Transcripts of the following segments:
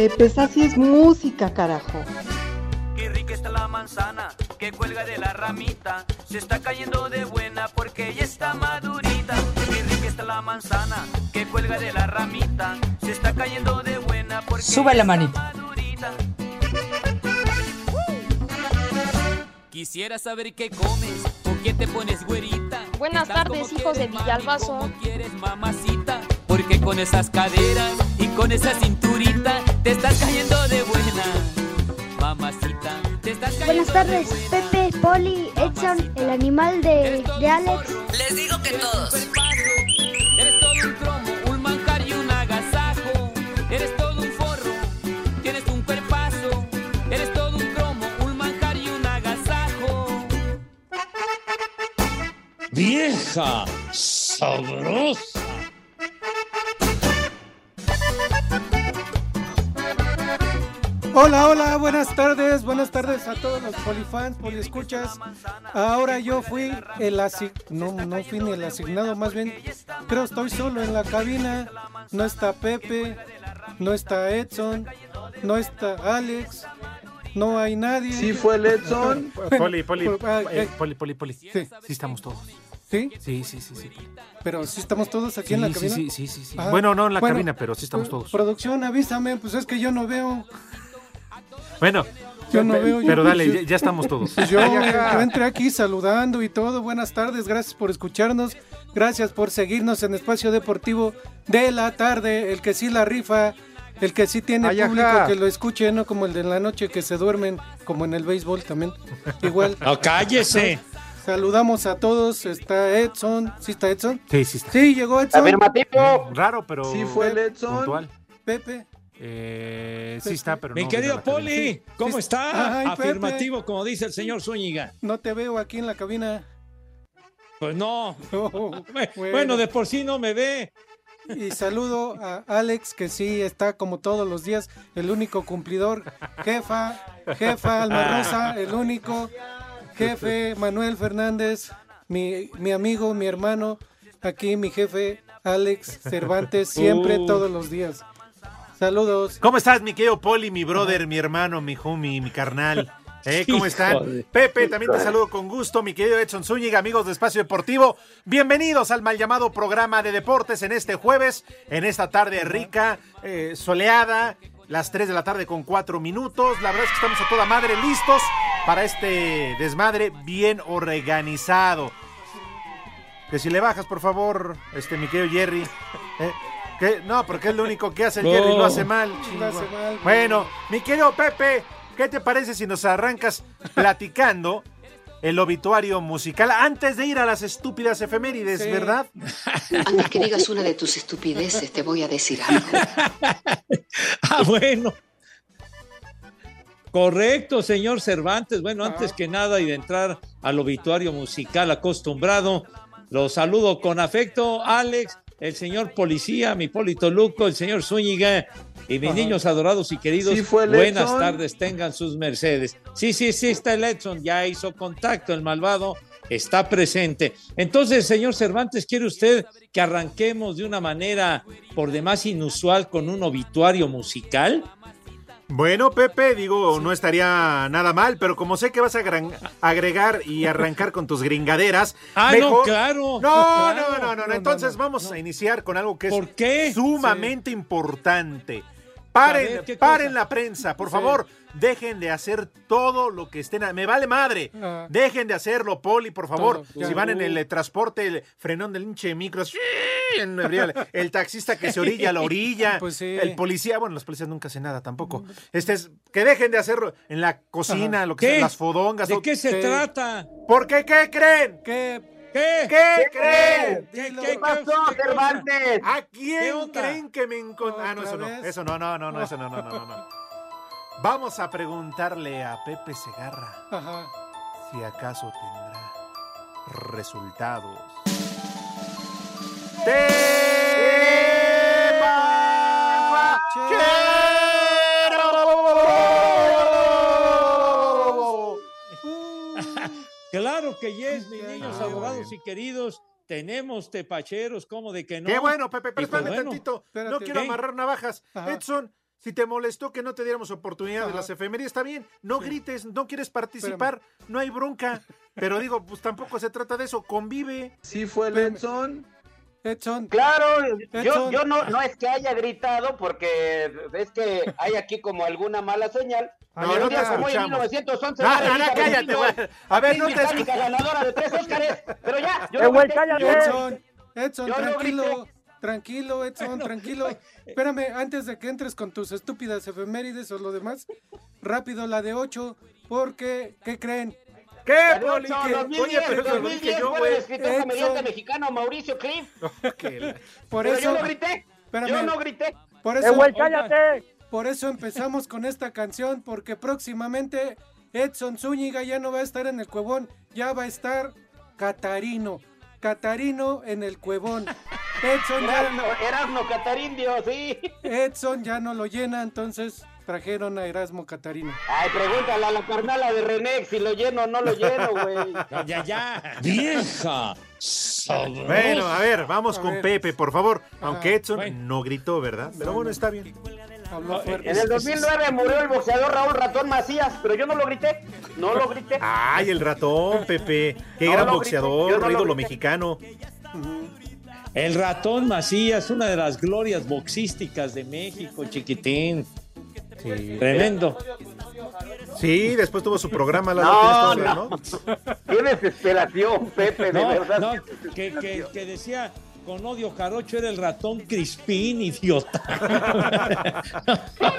Eh, pues así es música, carajo. Qué rica está la manzana que cuelga de la ramita. Se está cayendo de buena porque ya está madurita. Qué rica está la manzana que cuelga de la ramita. Se está cayendo de buena porque Sube la manita. madurita. Quisiera saber qué comes o qué te pones güerita. Buenas tardes, como hijos de Villalbazo. quieres, mamacita? Porque con esas caderas y con esa cinturita te estás cayendo de buena. Mamacita, te estás cayendo Buenas tardes, de buena. Pepe, Poli, Edson, el animal de, de Alex. Les digo que todos. Eres todo un cromo, un manjar y un agasajo. Eres todo un forro, tienes un cuerpazo. Eres todo un cromo, un manjar y un agasajo. Vieja sabrosa. Hola, hola, buenas tardes, buenas tardes a todos los polifans, poliescuchas. Ahora yo fui el asi no, no fui ni el asignado, más bien creo estoy solo en la cabina. No está Pepe, no está Edson, no está Alex, no hay nadie. ¿Sí fue el Edson? Poli, poli, Ah, eh, eh, poli, poli, poli. Sí. Sí estamos todos. ¿Sí? Sí, sí, sí, sí. Pero sí estamos todos aquí Sí, en la sí, cabina. sí, sí, sí, sí. Ah, Bueno, no en la bueno, cabina, pero sí estamos todos. Producción, avísame, pues es que yo no veo. Bueno, Yo no veo. pero yo- dale, yo- ya, ya estamos todos. Pues yo, yo entré aquí saludando y todo. Buenas tardes, gracias por escucharnos. Gracias por seguirnos en Espacio Deportivo de la tarde. El que sí la rifa, el que sí tiene Ay, público ajá. que lo escuche, no como el de la noche que se duermen, como en el béisbol también. Igual. No, cállese. Saludamos a todos. Está Edson. ¿Sí está Edson? Sí, sí, está. Sí, llegó Edson. Raro, pero. ¿Sí fue el Edson? Puntual. Pepe. Eh, sí está, pero Mi no. querido. Poli, ¿cómo Sí. está? Ay, Pepe. Afirmativo, como dice el señor Zúñiga. No te veo aquí en la cabina. Pues no. Oh, Bueno, de por sí no me ve. Y saludo a Alex, que sí está como todos los días, el único cumplidor. Jefa, jefa Alma Rosa, el único. Jefe Manuel Fernández, mi, mi amigo, mi hermano. Aquí mi jefe Alex Cervantes, siempre, Uh. todos los días. Saludos. ¿Cómo estás, mi querido Poli, mi brother, mi hermano, mi homie, mi carnal? ¿Eh? ¿Cómo están? Pepe, también te saludo con gusto, mi querido Edson Zúñiga, amigos de Espacio Deportivo. Bienvenidos al mal llamado programa de deportes en este jueves, en esta tarde rica, eh, soleada, las 3 de la tarde con 4 minutos. La verdad es que estamos a toda madre listos para este desmadre bien organizado. Que si le bajas, por favor, este, mi querido Jerry. ¿eh? No, porque es lo único que hace el Jerry, lo hace mal. Lo hace mal. Bueno, mi querido Pepe, ¿qué te parece si nos arrancas platicando el obituario musical antes de ir a las estúpidas efemérides, Sí. verdad? Antes que digas una de tus estupideces, te voy a decir algo. Ah, bueno. Correcto, señor Cervantes. Bueno, antes que nada y de entrar al obituario musical acostumbrado, los saludo con afecto, Alex, el señor policía, mi Polito Luco, el señor Zúñiga y mis Ajá. niños adorados y queridos. ¿Sí fue el buenas tardes, tengan sus mercedes. Sí, sí, sí, está el Edson, ya hizo contacto, el malvado está presente. Entonces, señor Cervantes, ¿quiere usted que arranquemos de una manera por demás inusual con un obituario musical? Bueno, Pepe, digo, no estaría nada mal, pero como sé que vas a agregar y arrancar con tus gringaderas. Ah, no, mejor- claro. No, claro. no, no, no, no. no, Entonces vamos a iniciar con algo que es sumamente importante. Paren, ver, ¿qué paren la prensa, por Sí. favor. Dejen de hacer todo lo que estén. a- Me vale madre. Ah. Dejen de hacerlo, Poli, por favor. Todo, si van en el eh, transporte, el frenón del hinche micro. así, en el, el taxista que se orilla a la orilla. Pues sí. El policía, bueno, los policías nunca hacen nada tampoco. Este es, que dejen de hacerlo en la cocina, lo que ¿Qué? sea, las fodongas. ¿De qué se trata? ¿Por qué? ¿Qué creen? Que ¿Qué? ¿Qué creen? ¿Qué, qué- ¿Qué pasó, qué? Cervantes? ¿A ¿Qué quién creen que me encontré? Ah, no, ¿Otra eso no. Eso no, no, no, no, eso no, no, no, no, no. Vamos a preguntarle a Pepe Segarra Ajá. si acaso tendrá resultados. ¡Tepachero! Claro que yes, mis niños adorados y queridos. Tenemos tepacheros, ¿cómo de que no? Qué bueno, Pepe, pero pues espérame bueno, tantito. No quiero ¿Qué? amarrar navajas. Ajá. Edson, si te molestó que no te diéramos oportunidad de las efemérides, está bien. No Sí. grites, no quieres participar, no hay bronca. Pero digo, pues tampoco se trata de eso. Convive. Sí fue. Lenson. Edson, Claro, yo, Edson. yo no, no es que haya gritado porque es que hay aquí como alguna mala señal. No, no un te hoy en escuchamos. 1911, Ah, la no, no, cállate, güey. A ver, no te escucho. ganadora de tres Óscares. Pero ya, yo Eh, no güey, cállate. Edson, Edson, Yo no tranquilo. Tranquilo, Edson, Bueno, tranquilo. Espérame, antes de que entres con tus estúpidas efemérides o lo demás, rápido la de 8, porque, ¿qué creen? ¿Qué, Poli? ocho, ¿Qué? 2010, Oye, pero eso lo 2010 dije yo, fue el escritor Edson. comediante mexicano Mauricio Cliff. Que la- Por Pero eso, yo no grité. espérame, Yo no grité. por ¡Eh, eso, cállate! por eso empezamos con esta canción, porque próximamente Edson Zúñiga ya no va a estar en el cuevón, ya va a estar Catarino. Catarino en el cuevón. Edson ya, no, Erasmo, Erasmo Catarindio, sí. Edson ya no lo llena, entonces trajeron a Erasmo Catarino. Ay, pregúntale a la carnala de René si lo lleno o no lo lleno, güey. No, ya, ya. Vieja. sabrosa. Bueno, a ver, vamos A con ver. Pepe, por favor. Aunque Edson Bueno. no gritó, ¿verdad? Pero bueno, está bien. En el 2009 murió el boxeador Raúl Ratón Macías, pero yo no lo grité. No lo grité. Ay, el ratón, Pepe. Qué No gran boxeador, ídolo mexicano. El ratón Macías, una de las glorias boxísticas de México, chiquitín. Sí. Tremendo. Sí, después tuvo su programa. La No, tienes toda, no. Qué desesperación, Pepe, de No, verdad. no, que, que- que decía con odio jarocho era el ratón Crispín, idiota.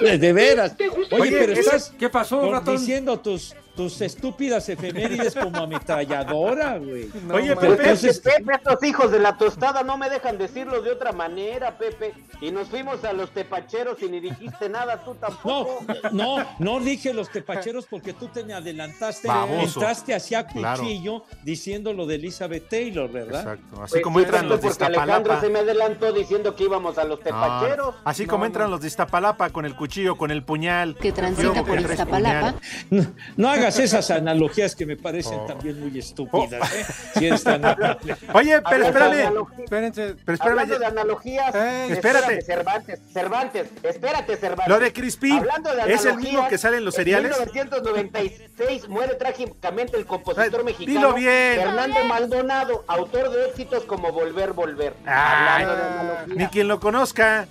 de, veras. Oye, Oye, pero estás ¿Qué pasó, ratón? diciendo tus, tus estúpidas efemérides como ametralladora, güey. No, Oye, man. Pepe, Pues Entonces- Pepe, estos hijos de la tostada no me dejan decirlo de otra manera, Pepe. Y nos fuimos a los tepacheros y ni dijiste nada tú No, tampoco. no, no dije los tepacheros porque tú te me adelantaste, Baboso. entraste hacia Claro. cuchillo diciendo lo de Elizabeth Taylor, ¿verdad? Exacto. Así Pues como entran los de porque Alejandro Iztapalapa. se me adelantó diciendo que íbamos a los No, tepacheros. así No, como no. entran los de Iztapalapa con el cuchillo, con el puñal. Que transita Luego por Iztapalapa. No, no hagas esas analogías que me parecen Oh. también muy estúpidas, ¿eh? Si tan. Oye, pero espérame. Espérense. Pero espérame. Hablando de analogías, Ey, espérate. Cervantes, Cervantes, espérate, Cervantes. Lo de Crispín, Hablando de ¿es el analogías, mismo que sale en los cereales? En 1996 muere trágicamente el compositor Ay, mexicano dilo bien. Fernando Maldonado, autor de éxitos como Volver, Volver. Ay, Hablando de analogías. Ni quien lo conozca.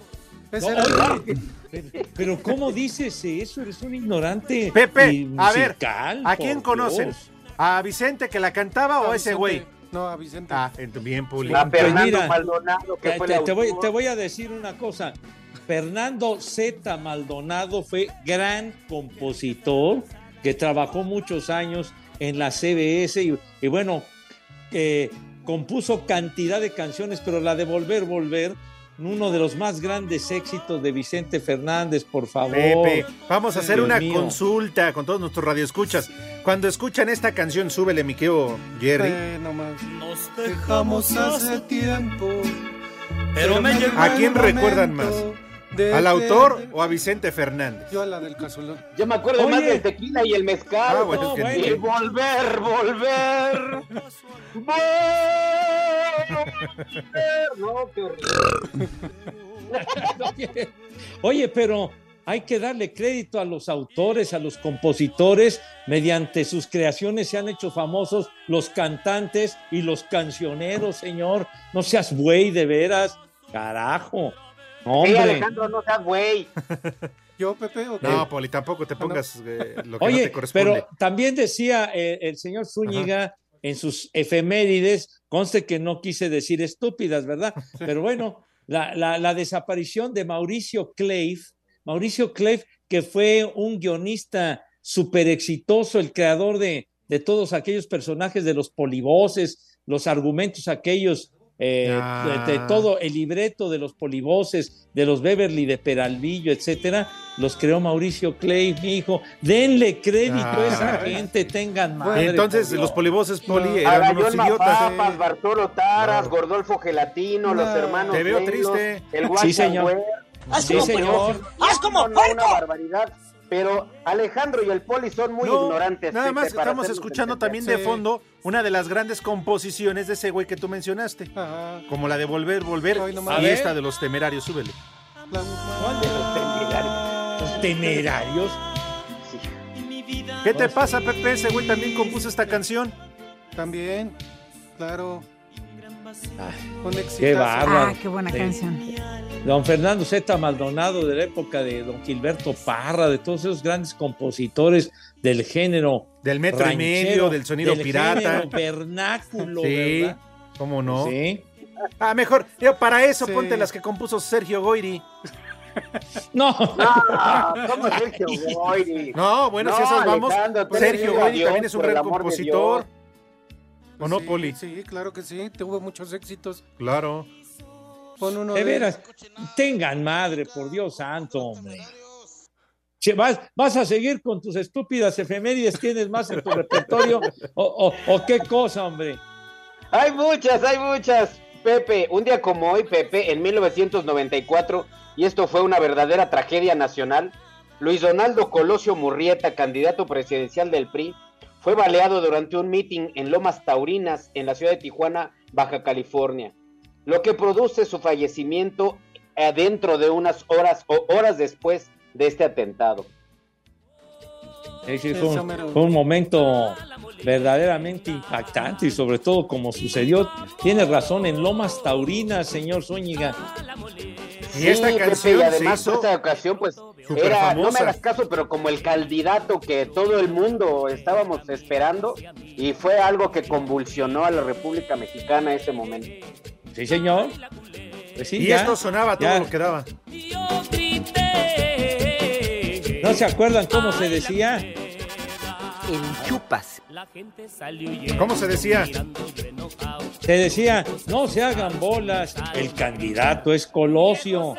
No, oye, pero, pero ¿cómo dices eso? Eres un ignorante. Pepe, a ver, ¿a quién conocen? ¿A Vicente que la cantaba o a ese güey? No, a Vicente. Ah, bien, Puli. A Fernando Pues mira, Maldonado, que Te, fue te- el te voy, te voy a decir una cosa. Fernando Z. Maldonado fue gran compositor que trabajó muchos años en la CBS y, y bueno, eh, compuso cantidad de canciones, pero la de Volver, Volver, uno de los más grandes éxitos de Vicente Fernández, por favor. Pepe, vamos a hacer Dios una mío. consulta con todos nuestros radioescuchas. Cuando escuchan esta canción, súbele, mi querido Jerry. Eh. Nos dejamos hace tiempo. Pero me llegó ¿A quién recuerdan más? De ¿Al autor perder- o a Vicente Fernández? Yo a la del casolón. Yo me acuerdo más del tequila y el mezcal. Ah, bueno, No, es que- bueno. Y volver, volver. volver. No, qué horrible. Oye, pero hay que darle crédito a los autores, a los compositores, mediante sus creaciones se han hecho famosos los cantantes y los cancioneros, señor. No seas güey, de veras. Carajo. Sí, Hombre. Alejandro, no seas güey. ¿Yo, Pepe? o qué? No, Poli, tampoco te pongas eh, lo que no te corresponde. pero también decía eh, el señor Zúñiga en sus efemérides, conste que no quise decir estúpidas, ¿verdad? Pero bueno, la, la- la desaparición de Mauricio Clave, Mauricio Clave, que fue un guionista súper exitoso, el creador de, de todos aquellos personajes de los polivoces, los argumentos aquellos eh, Ah. de, de todo el libreto de los polivoces, de los Beverly de Peralvillo, etcétera, los creó Mauricio Clay, mi hijo. Denle crédito a esa Ah. gente, tengan madre. Entonces, los polivoces, Poli, eran Arayón unos idiotas. Mapapas, Bartolo Taras, Gordolfo Gelatino, los hermanos Te veo triste. el Sí, señor. Haz Sí, como señor. puerco. Haz como Una barbaridad. Pero Alejandro y el Poli son muy No, ignorantes. Nada Pepe, más para estamos escuchando también de fondo una de las grandes composiciones de ese güey que tú mencionaste. Como la de Volver, Volver A y ver. esta de los temerarios, súbele. Los temerarios. ¿Qué te pasa, Pepe? Ese güey también compuso esta canción. También, claro. Qué bárbaro. Ah, qué buena Sí. canción. Don Fernando Z. Maldonado de la época de Don Gilberto Parra, de todos esos grandes compositores del género. Del metro y medio, del sonido pirata. género vernáculo, Sí, ¿verdad? ¿cómo no? Sí. Ah, mejor, yo para eso Sí. ponte las que compuso Sergio Goyri. No. No, ¿cómo Sergio Goyri? No, bueno, si esas vamos, Alejandro, Sergio Goyri también es un gran compositor. Monopoly. Sí, sí, claro que sí. Tuvo muchos éxitos. Claro. Pon uno De de veras, tengan madre, por Dios santo, hombre. Che, ¿Vas, vas a seguir con tus estúpidas efemérides? ¿Tienes más en tu repertorio? ¿O, o- o qué cosa, hombre? Hay muchas, hay muchas. Pepe, un día como hoy, Pepe, en 1994, y esto fue una verdadera tragedia nacional, Luis Donaldo Colosio Murrieta, candidato presidencial del PRI, fue baleado durante un meeting en Lomas Taurinas, en la ciudad de Tijuana, Baja California, lo que produce su fallecimiento dentro de unas horas o horas después de este atentado. Sí, fue, un, fue un momento verdaderamente impactante y sobre todo como sucedió, tiene razón, en Lomas Taurinas, señor Zúñiga. Y esta Pepe, canción y además hizo esta ocasión pues era, no me hagas caso, pero como el candidato que todo el mundo estábamos esperando y fue algo que convulsionó a la República Mexicana ese momento. Sí, señor. Pues sí, y ya, esto sonaba todo ya. lo que daba. ¿No se acuerdan cómo se decía? En chupas. ¿Cómo se decía? Se decía, no se hagan bolas, el candidato es Colosio.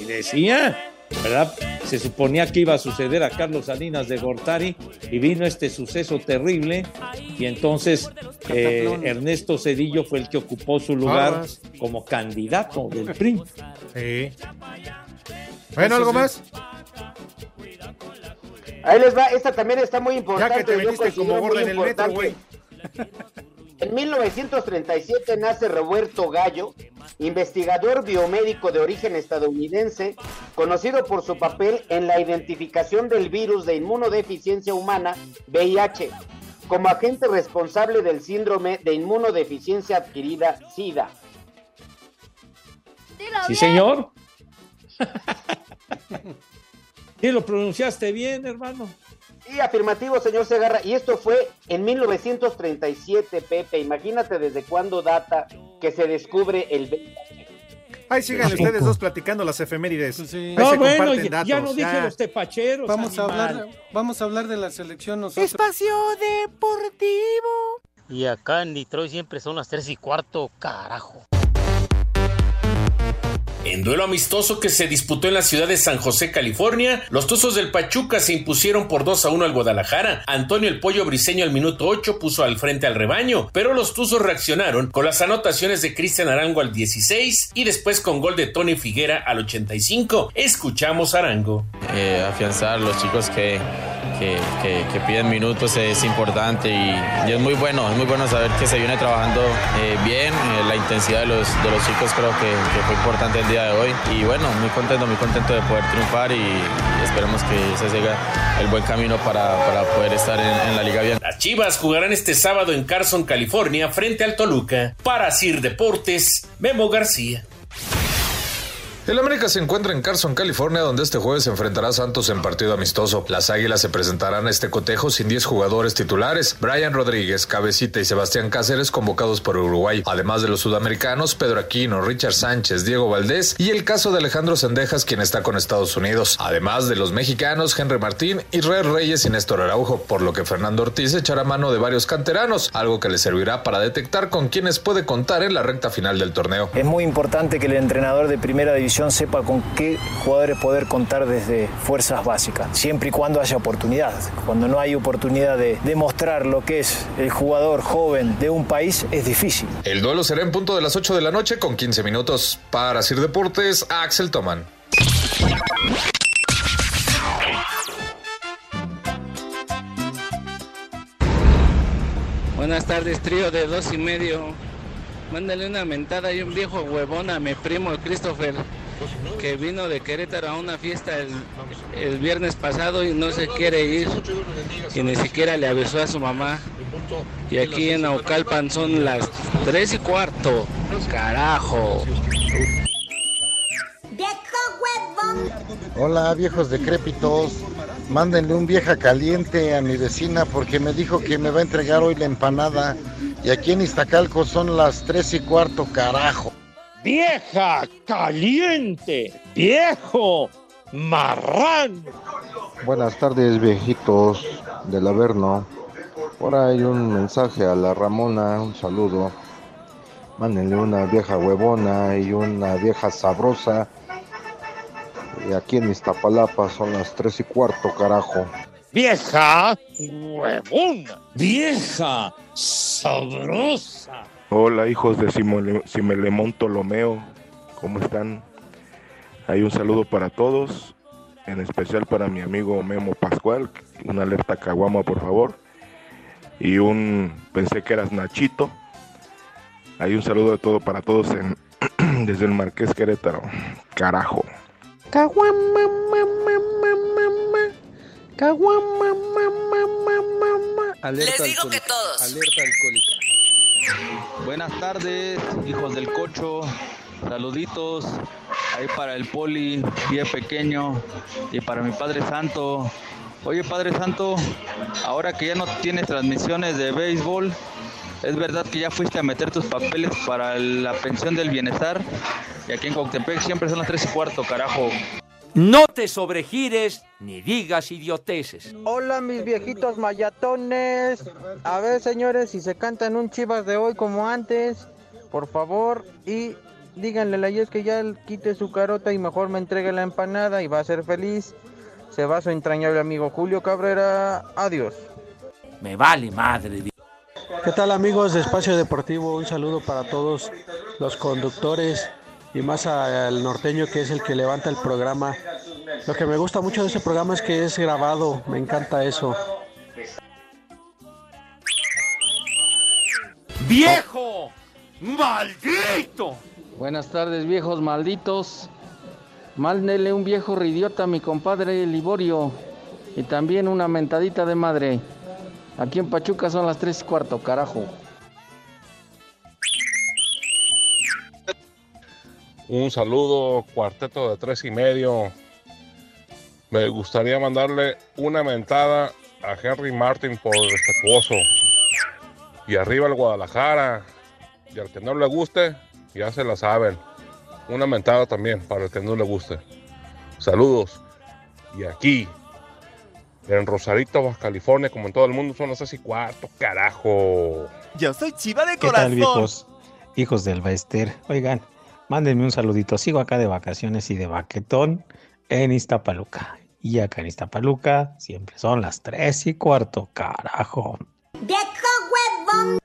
Y decía, ¿verdad? Se suponía que iba a suceder a Carlos Salinas de Gortari y vino este suceso terrible y entonces eh. Ernesto Cedillo fue el que ocupó su lugar como candidato del PRI. Sí. Bueno, ¿algo más? Ahí les va, esta también está muy Ya importante. que te metiste como muy en el metro, güey. En 1937 nace Roberto Gallo, investigador biomédico de origen estadounidense, conocido por su papel en la identificación del virus de inmunodeficiencia humana, VIH, como agente responsable del síndrome de inmunodeficiencia adquirida, SIDA. Sí, señor. Sí, lo pronunciaste bien, hermano. Sí, afirmativo, señor Segarra. Y esto fue en 1937, Pepe. Imagínate desde cuándo data que se descubre el. Ahí sigan ¿A ustedes dos platicando las efemérides. Ahí No, se bueno, comparten ya, datos. ya no dije los tepacheros. Vamos a hablar, vamos a hablar de la selección nosotros. Espacio Deportivo. Y acá en Detroit siempre son las 3 y cuarto, carajo. En duelo amistoso que se disputó en la ciudad de San José, California, los Tuzos del Pachuca se impusieron por 2 a 1 al Guadalajara. Antonio el Pollo Briseño al minuto 8 puso al frente al rebaño, pero los Tuzos reaccionaron con las anotaciones de Cristian Arango al 16 y después con gol de Tony Figuera al 85. Escuchamos Arango. Eh, afianzar los chicos que, que, piden minutos es importante y, es muy bueno, es muy bueno saber que se viene trabajando eh, bien, eh, la intensidad de los, de los chicos creo que, que fue importante el día de hoy y bueno, muy contento, muy contento de poder triunfar y, y esperemos que se siga el buen camino para, para poder estar en, en la liga bien. Las Chivas jugarán este sábado en Carson, California, frente al Toluca. Para Sir Deportes, Memo García. El América se encuentra en Carson, California, donde este jueves se enfrentará a Santos en partido amistoso. Las Águilas se presentarán a este cotejo sin 10 jugadores titulares. Brian Rodríguez, Cabecita y Sebastián Cáceres convocados por Uruguay, además de los sudamericanos Pedro Aquino, Richard Sánchez, Diego Valdés y el caso de Alejandro Sendejas, quien está con Estados Unidos, además de los mexicanos Henry Martín, Israel Reyes y Néstor Araujo, por lo que Fernando Ortiz echará mano de varios canteranos, algo que le servirá para detectar con quienes puede contar en la recta final del torneo. Es muy importante que el entrenador de primera división sepa con qué jugadores poder contar desde fuerzas básicas, siempre y cuando haya oportunidad. Cuando no hay oportunidad de demostrar lo que es el jugador joven de un país, es difícil. El duelo será en punto de las 8 de la noche con 15 minutos. Para Sir Deportes, Axel Toman. Buenas tardes, trío de dos y medio. Mándale una mentada y un viejo huevón a mi primo Christopher, que vino de Querétaro a una fiesta el, el viernes pasado y no se quiere ir. Y ni siquiera le avisó a su mamá. Y aquí en Aucalpan son las tres y cuarto. Carajo. Hola viejos decrépitos, mándenle un vieja caliente a mi vecina porque me dijo que me va a entregar hoy la empanada y aquí en Iztacalco son las tres y cuarto, carajo. Vieja caliente, viejo marrán. Buenas tardes viejitos del Averno. Por ahí un mensaje a la Ramona, un saludo. Mándenle una vieja huevona y una vieja sabrosa. Y aquí en Iztapalapa son las tres y cuarto, carajo. Vieja huevona, vieja sabrosa. Hola hijos de Simelemón Ptolomeo, ¿cómo están? Hay un saludo para todos, en especial para mi amigo Memo Pascual, una alerta caguama por favor, y un, pensé que eras Nachito, hay un saludo de todo para todos en, desde el Marqués Querétaro, carajo. Caguama, mamá, mamá, mamá. Caguama, mamá, mamá, mamá. Alerta Les digo que todos. Alerta alcohólica. Buenas tardes, hijos del cocho. Saluditos ahí para el poli, pie pequeño y para mi Padre Santo. Oye, Padre Santo, ahora que ya no tienes transmisiones de béisbol, ¿es verdad que ya fuiste a meter tus papeles para la pensión del bienestar? Y aquí en Coctepec siempre son las 3 y cuarto, carajo. No te sobregires ni digas idioteces. Hola mis viejitos mayatones. A ver señores, si se cantan un chivas de hoy como antes, por favor. Y díganle a la Yes que ya quite su carota y mejor me entregue la empanada y va a ser feliz. Se va su entrañable amigo Julio Cabrera. Adiós. Me vale madre. ¿Qué tal amigos de Espacio Deportivo? Un saludo para todos los conductores y más al norteño que es el que levanta el programa. Lo que me gusta mucho de ese programa es que es grabado, me encanta eso. ¡Viejo! ¡Maldito! Buenas tardes, viejos malditos. Mándele un viejo ridiota a mi compadre Liborio. Y también una mentadita de madre. Aquí en Pachuca son las 3 y cuarto, carajo. Un saludo, cuarteto de tres y medio. Me gustaría mandarle una mentada a Henry Martin por respetuoso. Y arriba el Guadalajara. Y al que no le guste, ya se la saben. Una mentada también para el que no le guste. Saludos. Y aquí, en Rosarito, Baja California, como en todo el mundo, son las seis y cuarto, carajo. Yo soy chiva de ¿Qué tal, viejos? Hijos del Baester. Oigan, mándenme un saludito. Sigo acá de vacaciones y de baquetón en Iztapaluca. Y acá en Iztapaluca siempre son las tres y cuarto, carajo. ¡Viejo huevón!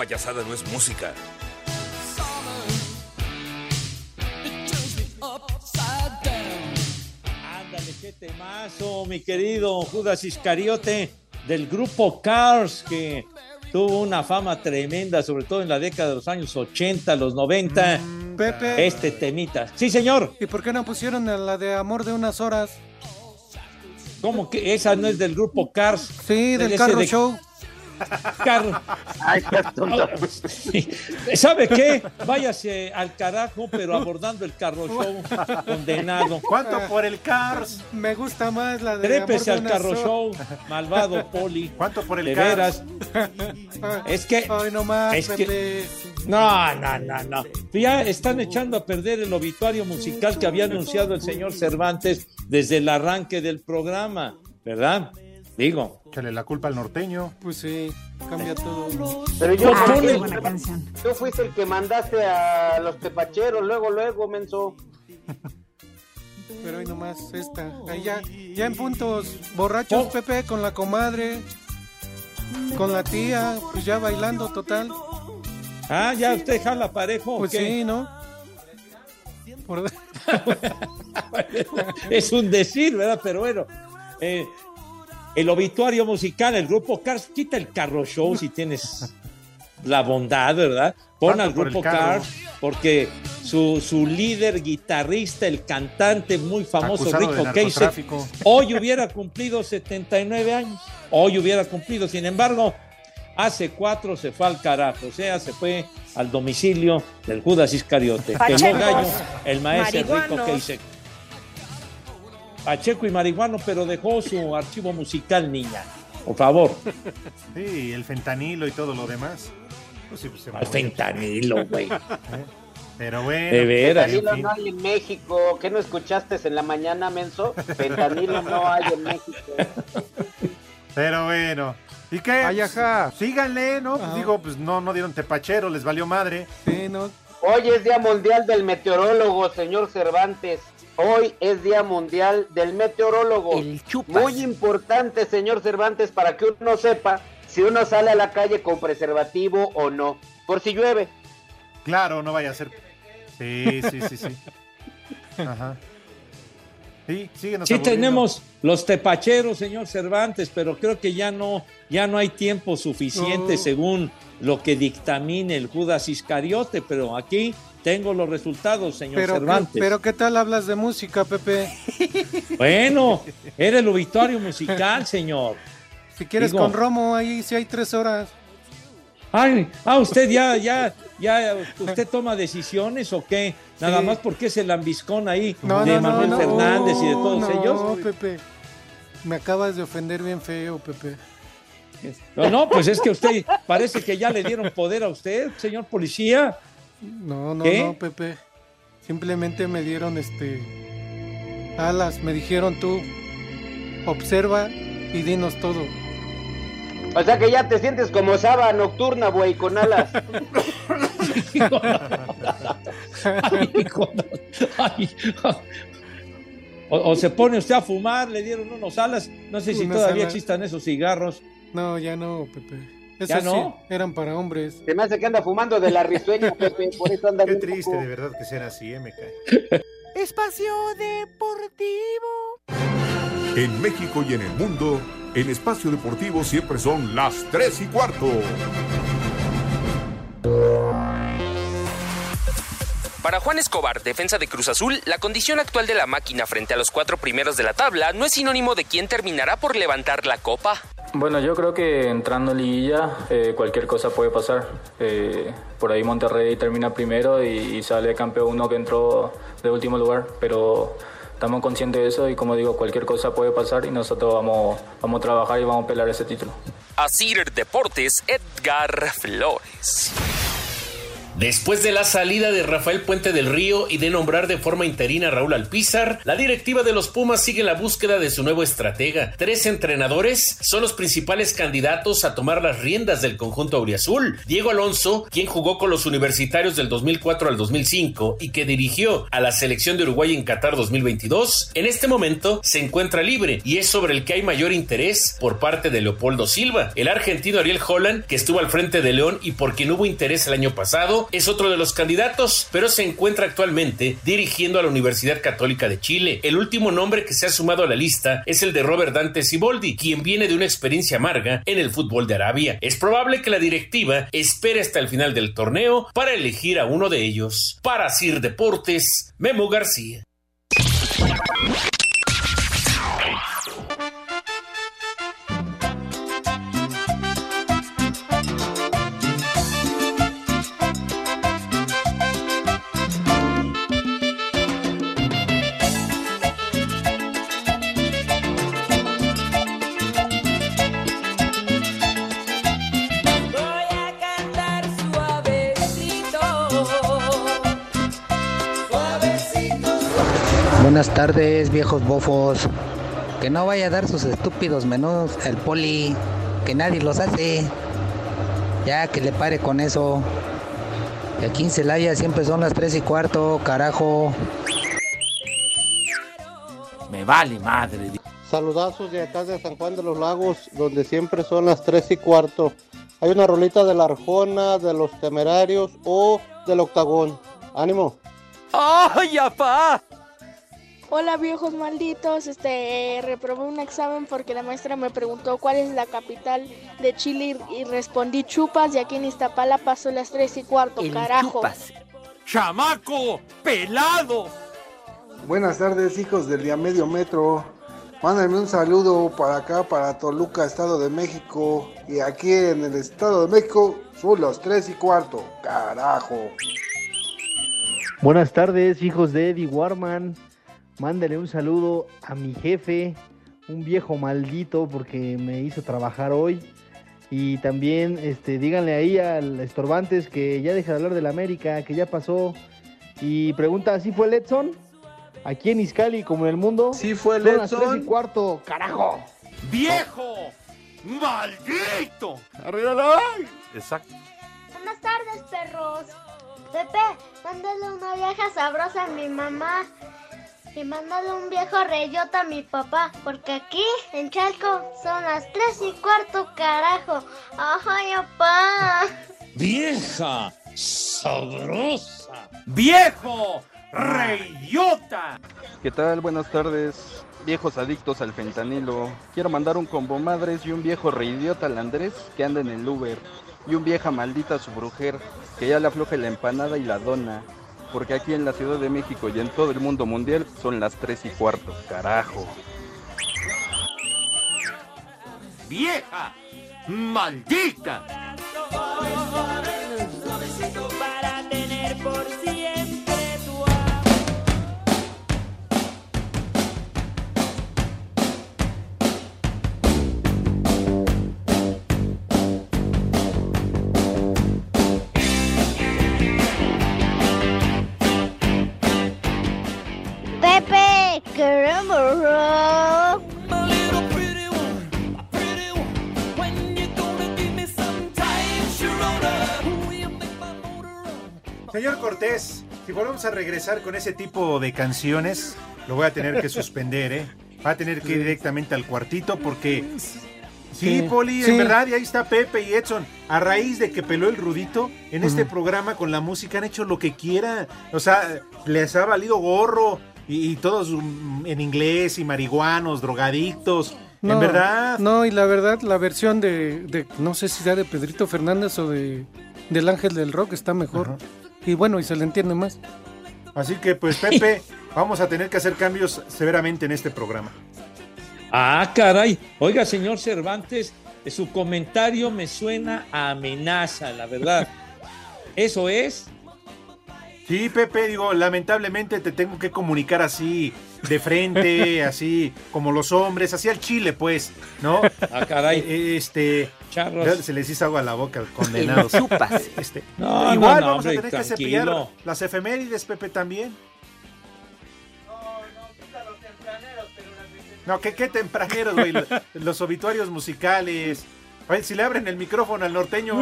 Payasada no es música. Ándale, qué temazo, mi querido Judas Iscariote del grupo Cars, que tuvo una fama tremenda, sobre todo en la década de los años 80, los 90. Mm, Pepe. Este temita. Sí, señor. ¿Y por qué no pusieron a la de Amor de unas horas? ¿Cómo que esa no es del grupo Cars? Sí, del Ese carro de- show. Carro. Ay, qué tonto. ¿Sabe qué? Váyase al carajo, pero abordando el carro show condenado. ¿Cuánto por el Cars? Me gusta más la de Trépese al carro show, malvado Poli. ¿Cuánto por el De Cars? veras. horas. Es que. Ay, no más, es que-. No, no, no, no. Ya están echando a perder el obituario musical que había anunciado el señor Cervantes desde el arranque del programa, ¿verdad? Digo. Échale la culpa al norteño. Pues sí, cambia todo. Pero yo, Ah, tú fuiste el que mandaste a los tepacheros, luego, luego, menso. Pero hoy nomás esta. Ahí ya, ya en puntos borrachos, Oh. Pepe, con la comadre, con la tía, pues ya bailando total. Ah, ya usted jala parejo. ¿o Pues qué? sí, ¿no? Por- es un decir, ¿verdad? Pero bueno, eh, el obituario musical, el grupo Cars, quita el carro show si tienes la bondad, ¿verdad? Pon ¿Cuánto al grupo? Cars, porque su, su líder, guitarrista, el cantante muy famoso, Acusado Rico Casey, hoy hubiera cumplido 79 años. Hoy hubiera cumplido, sin embargo, hace cuatro se fue al carajo, o sea, se fue al domicilio del Judas Iscariote. Que no gallo, el maestro Rico marihuanos. Casey. Pacheco y marihuano, pero dejó su archivo musical, niña. Por favor. Sí, el fentanilo y todo lo demás. Pues sí, pues se Al murió. fentanilo, güey. Pero bueno. De veras. Fentanilo en fin. no hay en México. ¿Qué no escuchaste en la mañana, menso? Fentanilo no hay en México. Pero bueno. ¿Y qué? Ay, ajá. Síganle, ¿no? Pues digo, pues no, no dieron tepachero, les valió madre. Sí, ¿no? Hoy es Día Mundial del Meteorólogo, señor Cervantes. Hoy es Día Mundial del Meteorólogo. El chupas. Muy importante, señor Cervantes, para que uno sepa si uno sale a la calle con preservativo o no. Por si llueve. Claro, no vaya a ser. Sí, sí, sí, sí. Ajá. Sí, síguenos Sí aburriendo. tenemos los tepacheros, señor Cervantes, pero creo que ya no, ya no hay tiempo suficiente No. según lo que dictamine el Judas Iscariote, pero aquí tengo los resultados, señor Pero, Cervantes. pero ¿qué tal hablas de música, Pepe? Bueno, era el obituario musical, señor. Si quieres Digo- con Romo, ahí sí hay tres horas. Ay, ah, usted ya, ya, ya, usted toma decisiones o qué? Nada Sí. más porque es el lambiscón ahí No, de no, no, Manuel no, Fernández y de todos no, ellos. Pepe. Me acabas de ofender bien feo, Pepe. No, no, pues es que usted parece que ya le dieron poder a usted, señor policía. No, no, ¿Qué? no, Pepe. Simplemente me dieron este alas, me dijeron tú, observa y dinos todo. O sea que ya te sientes como Saba nocturna, güey, con alas. Ay, ay. O, o se pone usted a fumar, le dieron unos alas. No sé si todavía existan esos cigarros. No, ya no, Pepe. Esos ¿Ya sí no? eran para hombres. Se me hace que anda fumando de la risueña, Pepe. Por eso anda Qué triste, de verdad, que sea así, eh, me cae. Espacio Deportivo. En México y en el mundo, en Espacio Deportivo siempre son las 3 y cuarto. Para Juan Escobar, defensa de Cruz Azul, la condición actual de la máquina frente a los cuatro primeros de la tabla no es sinónimo de quién terminará por levantar la copa. Bueno, yo creo que entrando en liguilla eh, cualquier cosa puede pasar. Eh, por ahí Monterrey termina primero y, y sale campeón uno que entró de último lugar, pero estamos conscientes de eso y como digo, cualquier cosa puede pasar y nosotros vamos, vamos a trabajar y vamos a pelear ese título. Asir Deportes, Edgar Flores. Después de la salida de Rafael Puente del Río y de nombrar de forma interina a Raúl Alpizar, la directiva de los Pumas sigue la búsqueda de su nuevo estratega. Tres entrenadores son los principales candidatos a tomar las riendas del conjunto auriazul. Diego Alonso, quien jugó con los universitarios del 2004 al 2005 y que dirigió a la selección de Uruguay en Qatar 2022, en este momento se encuentra libre y es sobre el que hay mayor interés por parte de Leopoldo Silva. El argentino Ariel Holland, que estuvo al frente de León y por quien hubo interés el año pasado, es otro de los candidatos, pero se encuentra actualmente dirigiendo a la Universidad Católica de Chile. El último nombre que se ha sumado a la lista es el de Robert Dante Siboldi, quien viene de una experiencia amarga en el fútbol de Arabia. Es probable que la directiva espere hasta el final del torneo para elegir a uno de ellos. Para Sir Deportes, Memo García. Buenas tardes, viejos bofos. Que no vaya a dar sus estúpidos menús el poli, que nadie los hace. Ya que le pare con eso. Y aquí en Celaya siempre son las 3 y cuarto, carajo. Me vale madre. Saludazos de acá de San Juan de los Lagos, donde siempre son las 3 y cuarto. Hay una rolita de la Arjona, de los Temerarios o del Octagón. Ánimo. ¡Ay, apá! Hola viejos malditos, este reprobé un examen porque la maestra me preguntó cuál es la capital de Chile y, respondí chupas y aquí en Iztapalapa son las 3 y cuarto, El carajo. chupas. ¡Chamaco! ¡Pelado! Buenas tardes, hijos del día medio metro. Mándenme un saludo para acá, para Toluca, Estado de México. Y aquí en el Estado de México son las 3 y cuarto. Carajo. Buenas tardes, hijos de Eddie Warman. Mándale un saludo a mi jefe, un viejo maldito porque me hizo trabajar hoy. Y también este, díganle ahí al Estorbantes que ya deja de hablar de la América, que ya pasó. Y pregunta, ¿sí fue el Edson? Aquí en Iscali, como en el mundo. Sí fue el Son las Edson. tres y cuarto, carajo. ¡Viejo! ¡Maldito! ¡Arriba la Exacto. Buenas tardes, perros. Pepe, mándale una vieja sabrosa a mi mamá. Y mándale un viejo reyota a mi papá. Porque aquí, en Chalco, son las tres y cuarto, carajo. ¡Ay, papá! ¡Vieja! ¡Sabrosa! ¡Viejo! ¡Reyota! ¿Qué tal? Buenas tardes, viejos adictos al fentanilo. Quiero mandar un combo madres y un viejo reidiota al Andrés que anda en el Uber. Y un vieja maldita a su brujer que ya le afloje la empanada y la dona. Porque aquí en la Ciudad de México y en todo el mundo mundial son las 3 y cuarto, carajo. ¡Vieja! ¡Maldita! Pepe, queremos rock. Señor Cortés, si volvemos a regresar con ese tipo de canciones, lo voy a tener que suspender, ¿eh? Va a tener que ir directamente al cuartito porque... Sí, Sí, Poli, sí. en verdad, y ahí está Pepe y Edson. A raíz de que peló el Rudito, en este programa con la música han hecho lo que quieran. O sea, les ha valido gorro y, y todos mm, en inglés y marihuanos, drogadictos. No, en verdad. No, y la verdad, la versión de, de- no sé si sea de Pedrito Fernández o de del Ángel del Rock está mejor. Y bueno, y se le entiende más. Así que, pues, Pepe, vamos a tener que hacer cambios severamente en este programa. Ah, caray. Oiga, señor Cervantes, su comentario me suena a amenaza, la verdad. ¿Eso es? Sí, Pepe, digo, lamentablemente te tengo que comunicar así, de frente, así, como los hombres, así al chile, pues, ¿no? Ah, caray. Eh, Este. Charros. Se les hizo agua a la boca, condenados. Este, No, igual no, no, vamos a tener que cepillar las efemérides, Pepe, también. No, que qué tempraneros, güey. Los obituarios musicales. Oye, si le abren el micrófono al norteño.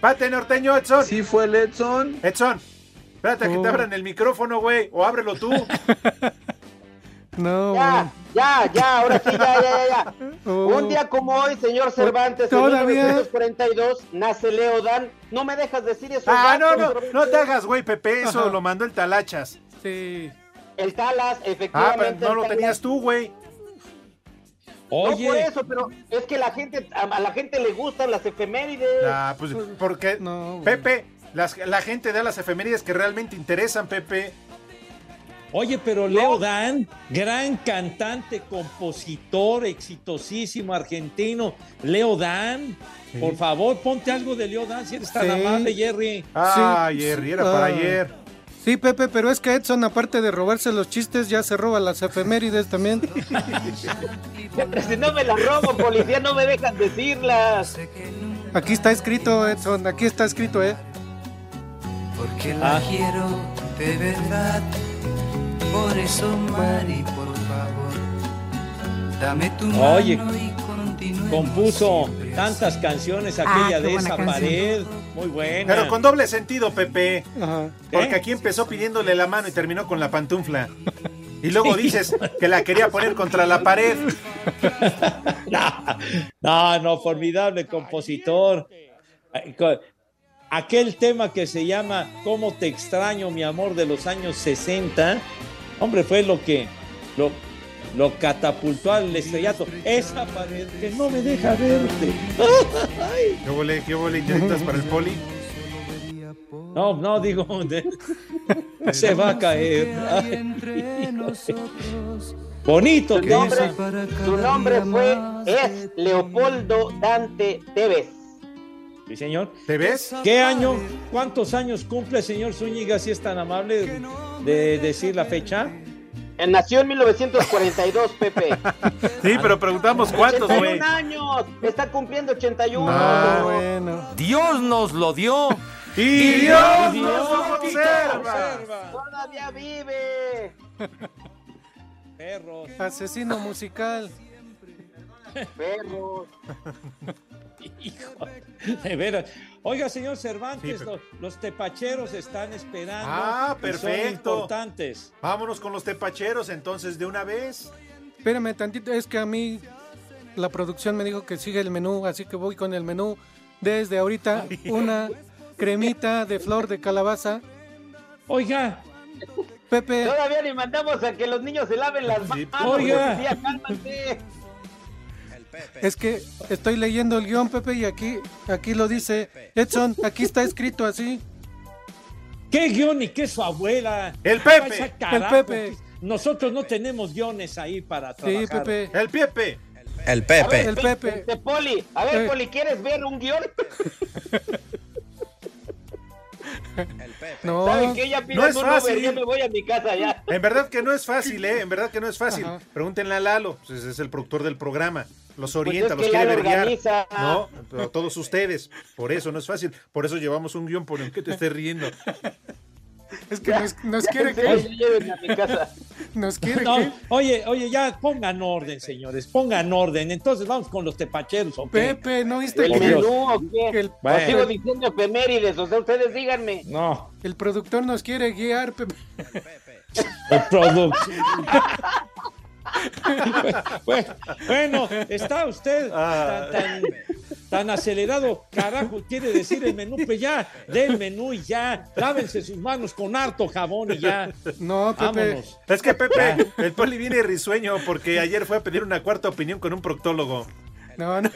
Pate, norteño, Edson. Sí, fue el Edson. Edson, espérate a que te Oh. abran el micrófono, güey. O ábrelo tú. No, Ya, ya, ya, ahora sí, ya, ya, ya, ya. Oh. Un día como hoy, señor Cervantes, Todavía. en 1942, nace Leo Dan. No me dejas decir eso. Ah, no, no, no te hagas, güey, Pepe, eso Ajá. lo mandó el Talachas. Sí. El Talas, Ah, efectivamente. pero no lo Talas. tenías tú, güey. No por eso, pero es que la gente, a, a la gente le gustan las efemérides. Ah, pues porque Pepe, las- la gente da las efemérides que realmente interesan, Pepe. Oye, pero Leo Dan, gran cantante, compositor, exitosísimo argentino. Leo Dan, por favor, ponte algo de Leo Dan si eres tan Sí. amable, Jerry. Ah, Sí. Jerry, era para Ah. ayer. Sí, Pepe, pero es que Edson, aparte de robarse los chistes, ya se roba las efemérides también. Si no me las robo, policía, no me dejan decirlas. Aquí está escrito, Edson, aquí está escrito, ¿eh? Porque la Ah. quiero de verdad. Por eso, Mari, por favor, dame tu mano Oye, y continúe. compuso tantas canciones aquella Ah, qué de esa canción. pared. Muy buena. Pero con doble sentido, Pepe. Porque ¿Eh? aquí empezó pidiéndole la mano y terminó con la pantufla. Y luego dices que la quería poner contra la pared. No, no, formidable compositor. Aquel tema que se llama ¿Cómo te extraño, mi amor? de los años 60, hombre, fue lo que lo, lo catapultó al estrellato. Esa pared que no me deja verte. ¿Qué huele, qué indirectas para el poli? No, no, digo, de- se va a caer. entre nosotros. Bonito que nombre, es. su nombre fue, es Leopoldo Dante Tevez. Sí, señor. ¿Te ves? ¿Qué año? ¿Cuántos años cumple, señor Zúñiga, si es tan amable de decir la fecha? Eh, Nació en 1942, Pepe. Sí, pero preguntamos cuántos, güey. 81 años. Está cumpliendo 81. Ah, bueno. Dios nos lo dio. Y Dios nos observa. Todavía vive. Perros. Asesino musical. Perros. Hijo, de veras. Oiga, señor Cervantes, Sí, los, los tepacheros están esperando. Ah, Son perfecto. importantes. Vámonos con los tepacheros entonces de una vez. Espérame tantito, es que a mí la producción me dijo que sigue el menú, así que voy con el menú. Desde ahorita, una cremita de flor de calabaza. Oiga, Pepe. Todavía le mandamos a que los niños se laven las manos. Oiga. policía, Es que estoy leyendo el guion, Pepe, y aquí, aquí lo dice. Edson, aquí está escrito así. ¿Qué guion y qué su abuela? El Pepe. El Pepe. Nosotros no tenemos guiones ahí para Sí, trabajar. Pepe. El Pepe. El Pepe. ver, El Pepe. este, Poli. A ver, Eh. Poli, ¿quieres ver un guion? No, ¿Saben qué? Ya No es fácil. yo me voy a mi casa ya. En verdad que no es fácil, ¿eh? En verdad que no es fácil. Ajá. Pregúntenle a Lalo, pues es el productor del programa. Los Pues orienta, los quiere verguiar. No, pero a todos ustedes. Por eso no es fácil. Por eso llevamos un guion por el que te estés riendo. es que nos, nos quiere que. a mi casa. Nos quiere No, que. oye, oye, ya pongan orden, señores, pongan orden. Entonces vamos con los tepacheros, ¿ok? Pepe, ¿no viste ¿El que menú o qué? que el, Bueno. O sigo diciendo efemérides, o sea, ustedes díganme. No, el productor nos quiere guiar, Pepe? el producto. bueno, está usted Ah. tan, tan, tan acelerado, carajo, quiere decir el menú, pues ya, del menú y ya, lávense sus manos con harto jabón y ya. No, Pepe. Vámonos. Es que Pepe, el poli viene risueño porque ayer fue a pedir una cuarta opinión con un proctólogo. No, no.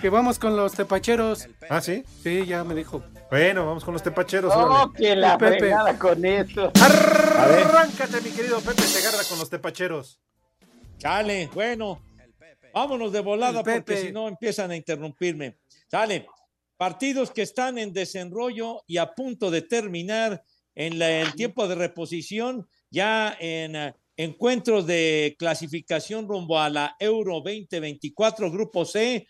que vamos con los tepacheros. ¿Ah, sí? Sí, ya me dijo. Bueno, vamos con los tepacheros. Oh, que la Pepe. con eso. Arráncate, mi querido Pepe, te agarra con los tepacheros. Chale, bueno, vámonos de volada porque si no empiezan a interrumpirme. Sale, partidos que están en desenrollo y a punto de terminar en la- el tiempo de reposición, ya en eh, encuentros de clasificación rumbo a la Euro 2024, Grupo C.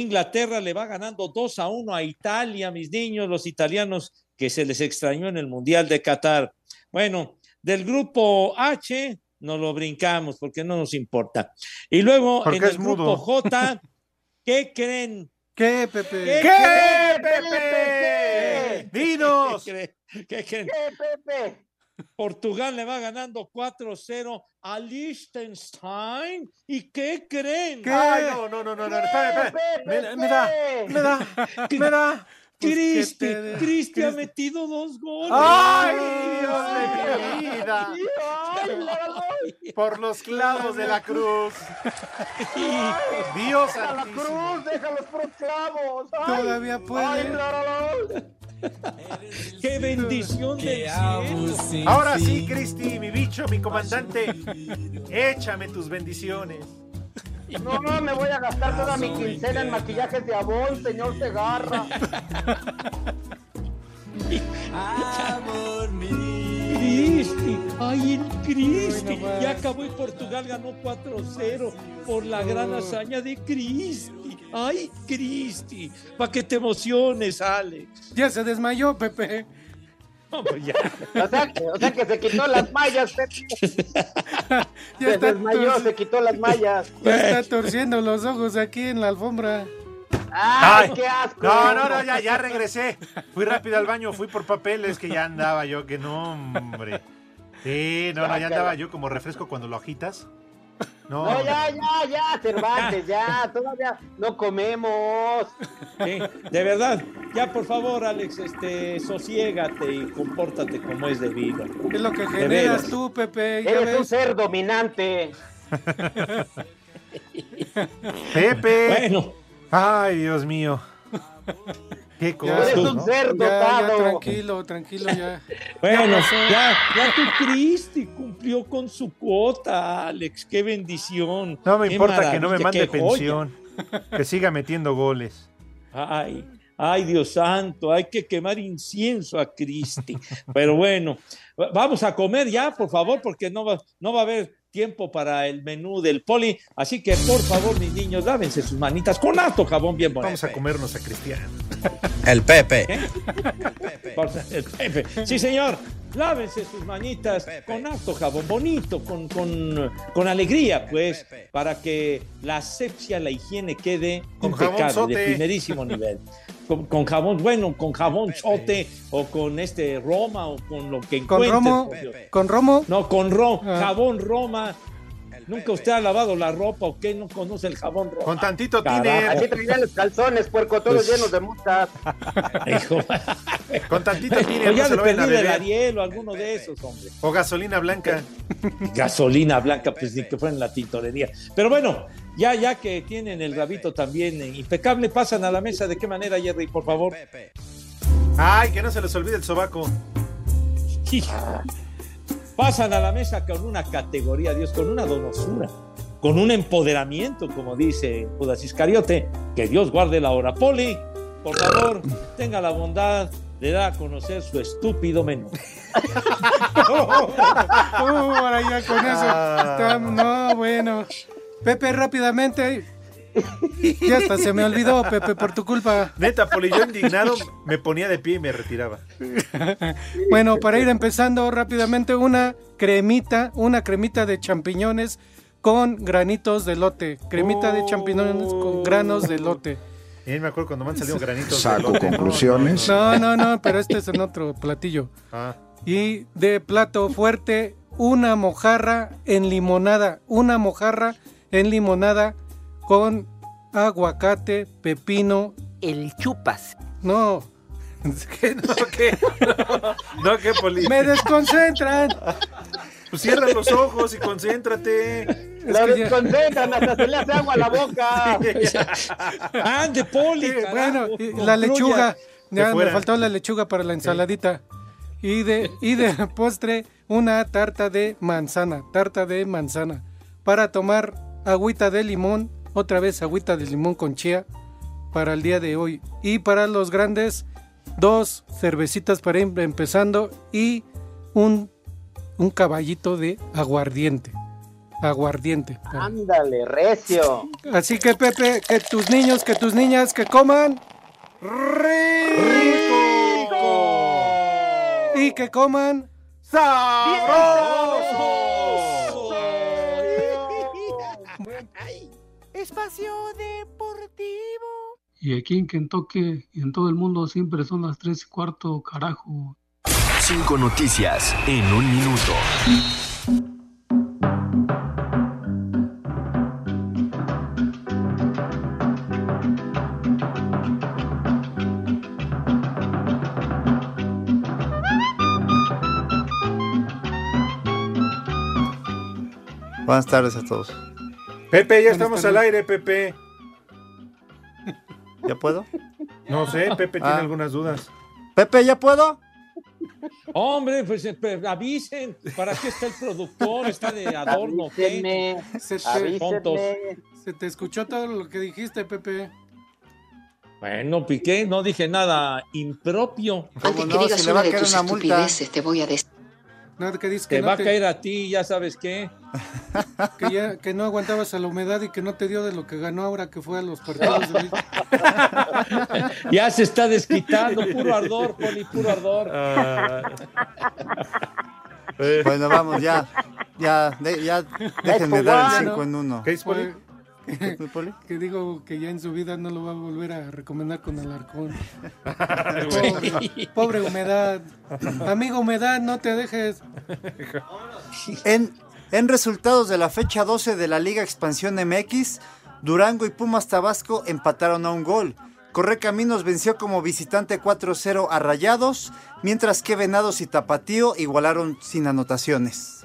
Inglaterra le va ganando 2 a 1 a Italia, mis niños, los italianos que se les extrañó en el Mundial de Qatar. Bueno, del grupo H nos lo brincamos porque no nos importa. Y luego Porque en el grupo mudo. J, ¿qué creen? ¿Qué, Pepe? ¿Qué? ¿Qué, Pepe? ¿Qué. ¿Qué creen? ¿Qué, Pepe? Portugal le va ganando 4-0 a Liechtenstein. ¿Y qué creen? ¿Qué? Ay, no, no, no, no, no, espera, espera. Me, da, me da, me da, me da. Cristi, Cristi ha metido dos goles. ¡Ay, Dios de mi vida! Por los clavos de la cruz. Dios Deja la cruz, deja los puros clavos. Ay, Todavía puede. ¡Qué bendición del cielo! Ahora sí, Cristi, mi bicho, mi comandante, échame tus bendiciones. No, no, me voy a gastar toda mi quincena en maquillajes de abón, señor Segarra. Cristi, ay el Cristi, ya acabó y Portugal ganó 4-0 por la gran hazaña de Cristi. Ay, Cristi, para que te emociones, Alex. Ya se desmayó, Pepe. No, pues ya. O sea, que- o sea que se quitó las mallas, Pepe. Ya Se está desmayó, se quitó las mallas. Ya está torciendo los ojos aquí en la alfombra. ¡Ay, qué asco! No, no, no, ya, ya regresé. Fui rápido al baño, fui por papeles, que ya andaba yo, que no, hombre. Sí, no, no, ya andaba yo como refresco cuando lo agitas. No, No, ya, ya, ya, Cervantes, ya, todavía no comemos. Sí, de verdad, ya por favor, Alex, este, sosiégate y compórtate como es debido. Es lo que generas tú, Pepe. Eres un ser dominante. Pepe. Bueno, Ay, Dios mío. Qué cosa, Eres un ¿no? ser ya, tranquilo, tranquilo, ya. bueno, ya, ya tu Cristi cumplió con su cuota, Alex, qué bendición. No me qué importa que no me mande pensión. Que siga metiendo goles. Ay, ay, Dios santo, hay que quemar incienso a Cristi. Pero bueno, va- vamos a comer ya, por favor, porque no va, no va a haber tiempo para el menú del poli. Así que, por favor, mis niños, lávense sus manitas con harto jabón bien bonito. Vamos a comernos a Cristiano. El Pepe. Por- el Pepe. Sí, señor. Lávense sus manitas con harto jabón bonito, con, con, con alegría, pues, para que la asepsia, la higiene quede Con impecable, de primerísimo nivel. Con, con jabón, bueno, con jabón sote o con este Roma o con lo que ¿Con encuentre. Romo? ¿Con Romo? No, con ro, Ah. jabón Roma. Nunca usted ha lavado la ropa o qué no conoce el jabón. Con tantito tiner. Así traían los calzones, puerco, todos Pues- llenos de moscas. Hijo. Con tantito O tiner. ya No se de lo vayan a perdido el beber. Ariel o alguno de esos, hombre. O gasolina blanca. gasolina blanca, pues ni que fuera en la tintorería. Pero bueno, ya, ya que tienen el rabito también eh, impecable, pasan a la mesa. ¿De qué manera, Jerry, por favor? Ay, que no se les olvide el sobaco. Pasan a la mesa con una categoría, Dios, con una donosura, con un empoderamiento, como dice Judas Iscariote. Que Dios guarde la hora. Poli, por favor, tenga la bondad de dar a conocer su estúpido menú. Uh, ahora ya con eso. Ah. Está- no, bueno. Pepe, rápidamente. Ya hasta se me olvidó, Pepe, por tu culpa. Neta, Poli, yo indignado me ponía de pie y me retiraba. Bueno, para ir empezando rápidamente, una cremita, una cremita de champiñones con granitos de lote. Cremita de champiñones con granos de lote. Y ahí me acuerdo cuando me han salido granitos. de Saco elote. conclusiones. No, no, no, pero este es en otro platillo. Ah, Y de plato fuerte, una mojarra en limonada. Una mojarra en limonada con aguacate, pepino. El chupas. No, ¿qué? No, ¿qué? No, no, ¿qué, Poli? me desconcentran. Pues cierra los ojos y concéntrate. Lo que ya- desconcentran, hasta se le hace agua a la boca. ¡Ande, Poli! Eh, carajo! bueno, la lechuga. Ya me faltó la lechuga para la ensaladita. Y de, y de postre, una tarta de manzana. Tarta de manzana. Para tomar agüita de limón. Otra vez agüita de limón con chía. Para el día de hoy. Y para los grandes, dos cervecitas para ir empezando. Y un, un caballito de aguardiente. Aguardiente. Ándale, recio. Así que Pepe, que tus niños, que tus niñas, que coman rico y que coman Espacio Deportivo. Y aquí en Kentucky y en todo el mundo siempre son las tres y cuarto, carajo. Cinco noticias en un minuto. Buenas tardes a todos. Pepe, ya estamos al aire, Pepe. ¿Ya puedo? No sé, Pepe tiene Ah. algunas dudas. Pepe, ¿ya puedo? Hombre, pues eh, pues, avisen, ¿para qué está el productor? ¿Está de adorno? ¿qué? Se te, se te escuchó todo lo que dijiste, Pepe. Bueno, Piqué, no dije nada impropio. Antes que no, digas si una de tus estupideces, te voy a decir. No, que dices que Te no va a caer a ti, ya sabes qué. que, ya, que no aguantabas a la humedad y que no te dio de lo que ganó ahora que fue a los partidos de Ya se está desquitando, puro ardor, Poli, puro ardor. Bueno, vamos, ya. Ya, de- ya déjenme dar el 5 en 1. ¿Qué es, Poli? Que, que digo que ya en su vida no lo va a volver a recomendar con Alarcón. pobre, pobre humedad. Amigo humedad, no te dejes. En, en resultados de la fecha 12 de la Liga Expansión MX, Durango y Pumas Tabasco empataron a un gol. Correcaminos venció como visitante 4-0 a Rayados, mientras que Venados y Tapatío igualaron sin anotaciones.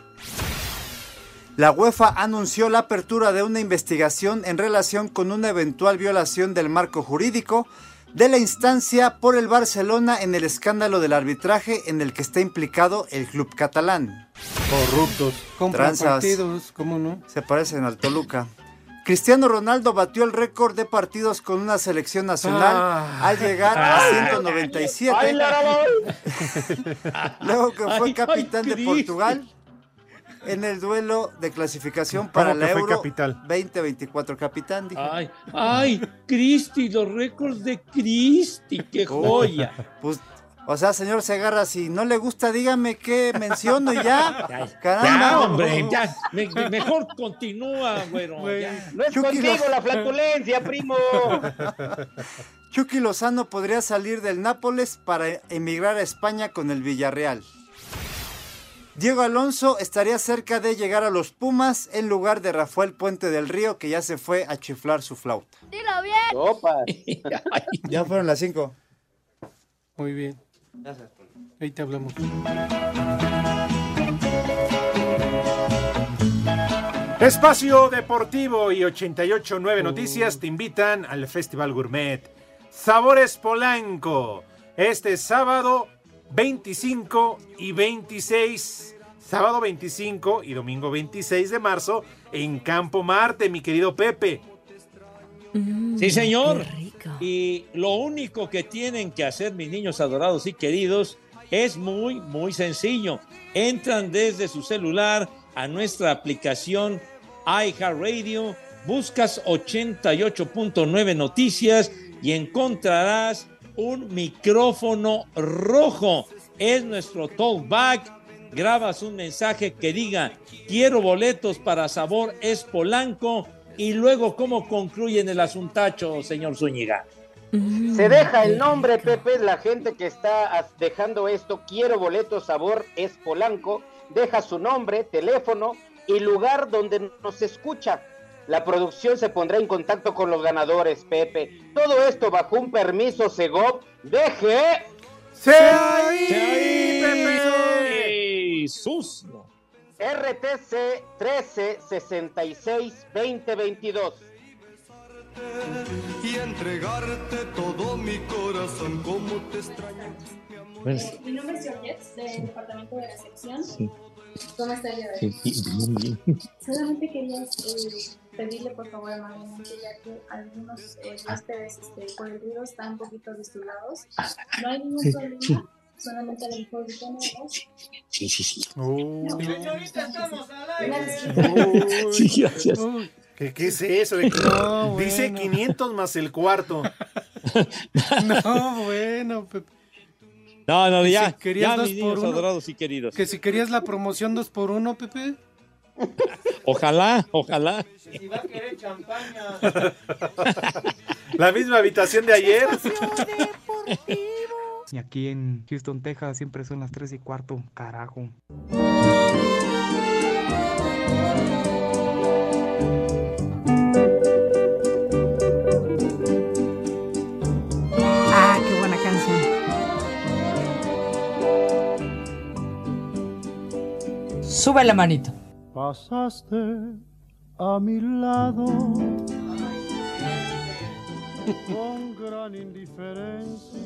La UEFA anunció la apertura de una investigación en relación con una eventual violación del marco jurídico de la instancia por el Barcelona en el escándalo del arbitraje en el que está implicado el club catalán. Corruptos. Partidos, ¿cómo no? Se parecen al Toluca. Cristiano Ronaldo batió el récord de partidos con una selección nacional Ah. al llegar a Ay. 197. Ay, la, Luego que fue Ay, capitán ay, de Cristo. Portugal en el duelo de clasificación para ¿Cómo la Euro capital? 2024. Capitán, dije. Ay, ay, Cristi, los récords de Cristi, qué joya. Pues, o sea, señor Segarra, si no le gusta, dígame qué menciono y ya. Ya, Caramba. hombre, ya, me- me- mejor continúa, güero. ya. No es Chucky contigo Lo- la flatulencia, primo. Chucky Lozano podría salir del Nápoles para emigrar a España con el Villarreal. Diego Alonso estaría cerca de llegar a los Pumas en lugar de Rafael Puente del Río, que ya se fue a chiflar su flauta. Dilo bien. Ya fueron las cinco. Muy bien. Ahí te hablamos. Espacio Deportivo y 889 Noticias te invitan al Festival Gourmet Sabores Polanco este sábado 25 y 26. Sábado 25 y domingo 26 de marzo en Campo Marte, mi querido Pepe. Sí, señor. Y lo único que tienen que hacer mis niños adorados y queridos es muy, muy sencillo. Entran desde su celular a nuestra aplicación iHeartRadio, buscas 88.9 noticias y encontrarás un micrófono rojo. Es nuestro talkback. Grabas un mensaje que diga, quiero boletos para sabor es Polanco y luego cómo concluyen el asuntacho, señor Zúñiga. Se deja el nombre, Pepe, la gente que está dejando esto, quiero boleto sabor, es Polanco, deja su nombre, teléfono y lugar donde nos escucha. La producción se pondrá en contacto con los ganadores, Pepe. Todo esto bajo un permiso Segov. Deje. ¡Se ahí, Pepe! ¡Sus! RTC 1366 2022. y entregarte todo mi corazón como te extraño. Mi nombre es Georgette, del departamento de recepción. Sí. ¿Cómo está el día de Sí, hoy? bien, bien. Solamente quería eh, pedirle por favor amablemente, ya que algunos eh, huéspedes este, por el ruido están un poquito disturbados. No hay ningún Sí, problema, sí. solamente a lo mejor. Sí, sí, sí. Señorita, estamos Sí, gracias. ¿Qué, qué es eso? de- No, Dice bueno. 500 más el cuarto. No, bueno, Pepe. No, no, Que ya, si querías ya dos mis por niños uno. adorados y queridos. Que si querías la promoción dos por uno, Pepe. Ojalá, ojalá. Si va a querer champaña. La misma habitación de ayer. Y aquí en Houston, Texas, siempre son las 3 y cuarto. Carajo. Ah, qué buena canción. Sube la manito. Pasaste a mi lado con gran indiferencia.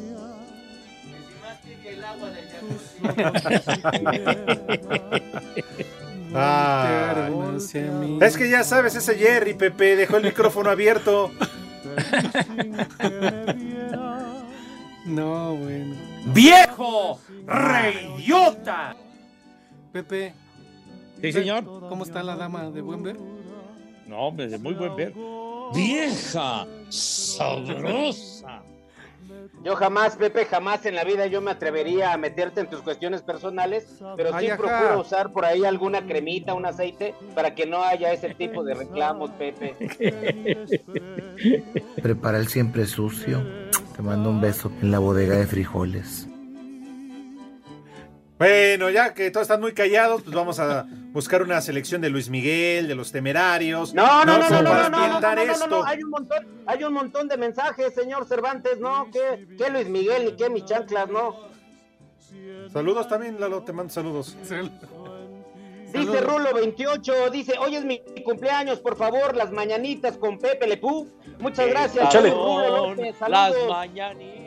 Ah, es que ya sabes, ese Jerry, Pepe, dejó el micrófono abierto. No, bueno. ¡Viejo! ¡Reidiota! Pepe. Sí, señor. ¿Cómo está la dama de buen ver? No, hombre, de muy buen ver. Vieja, sabrosa. Yo jamás, Pepe, jamás en la vida yo me atrevería a meterte en tus cuestiones personales, pero sí Ay, procuro usar por ahí alguna cremita, un aceite, para que no haya ese tipo de reclamos, Pepe. Prepara el siempre sucio. Te mando un beso en la bodega de frijoles. Bueno, ya que todos están muy callados, pues vamos a buscar una selección de Luis Miguel, de los temerarios. No, no, no, no, no, no, no, no, no, no, no, esto. no, hay un montón, hay un montón de mensajes, señor Cervantes, no, que, que Luis Miguel ni que mis chanclas, no. Saludos también, Lalo, te mando saludos. Dice Rulo 28, dice, hoy es mi cumpleaños, por favor, las mañanitas con Pepe Lepú. Muchas gracias. Rulo López, Las saludos. mañanitas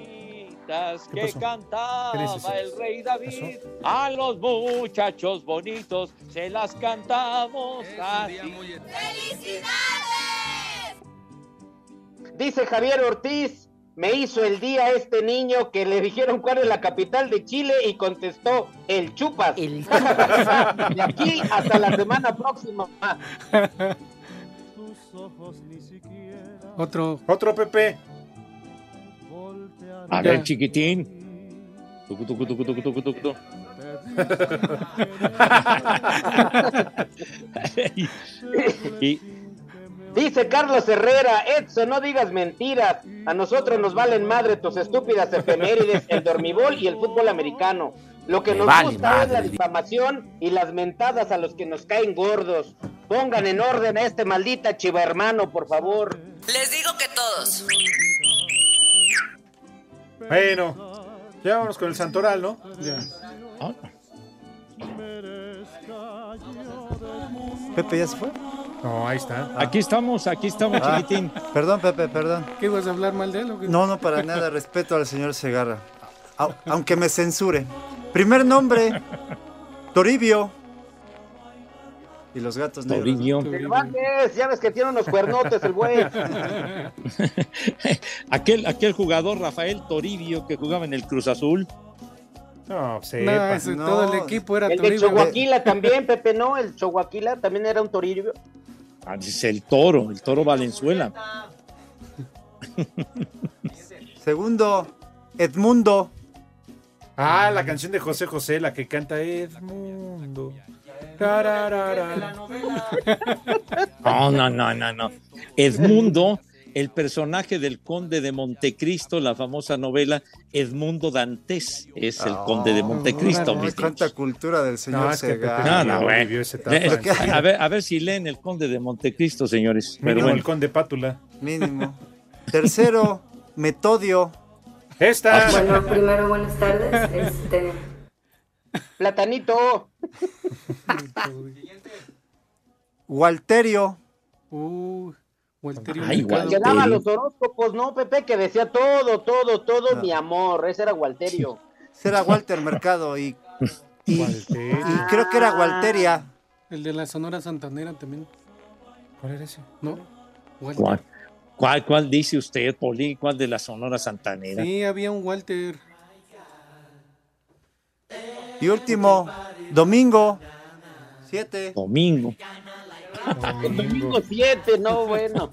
¿Qué que pasó? cantaba el rey David. A los muchachos bonitos se las cantamos así. Dice Javier Ortiz, me hizo el día este niño que le dijeron cuál es la capital de Chile y contestó el Chupas. de aquí hasta la semana próxima. Otro. Otro Pepe. A ver, chiquitín. Tucu, tucu, tucu, tucu, tucu, tucu. y, Dice Carlos Herrera, Edson, no digas mentiras. A nosotros nos valen madre tus estúpidas efemérides, el dormibol y el fútbol americano. Lo que Me nos vale gusta es la difamación y las mentadas a los que nos caen gordos. Pongan en orden a este maldita chiva hermano, por favor. Les digo que todos. Bueno, ya vamos con el Santoral, ¿no? Ya. Pepe, ¿ya se fue? No, ahí está. Aquí estamos, aquí estamos, Ah, chiquitín. Perdón, Pepe, perdón. ¿Qué ibas a hablar mal de él o qué? No, no, para nada. Respeto al señor Segarra. Au- aunque me censure. Primer nombre, Toribio. Y los gatos negros. Toribio. Cervantes, ya ves que tiene unos cuernotes el güey. aquel, aquel jugador Rafael Toribio que jugaba en el Cruz Azul. No, No, ese- todo el equipo era El de Toribio. Choaquila también, Pepe, no, el Choaquila también era un torillo. Ah, es el toro, el toro Valenzuela. Segundo, Edmundo. Ah, la canción de José José, la que canta Edmundo. No, no, no, no, no. Edmundo, el personaje del conde de Montecristo, la famosa novela Edmundo Dantes, es el conde de Montecristo. Órale, mis cuánta cultura del señor No. No, no, güey. Eh, A ver, a ver si leen el conde de Montecristo, señores. Pero bueno. el conde Pátula. Mínimo. Tercero, Metodio. Esta. Bueno, primero buenas tardes. Este, Platanito. Walterio. Uh, Walterio Ay, daba los horóscopos, ¿no, Pepe? Que decía todo, todo, todo mi amor. Ese era Walterio. Ese era Walter Mercado y, y, y creo que era Walteria. El de la Sonora Santanera también. ¿Cuál era ese? ¿No? Walter. ¿Cuál, cuál, cuál dice usted, Poli? ¿Cuál de la Sonora Santanera? Sí, había un Walter. Y último, Domingo. Siete. Domingo. Domingo 7, no, bueno.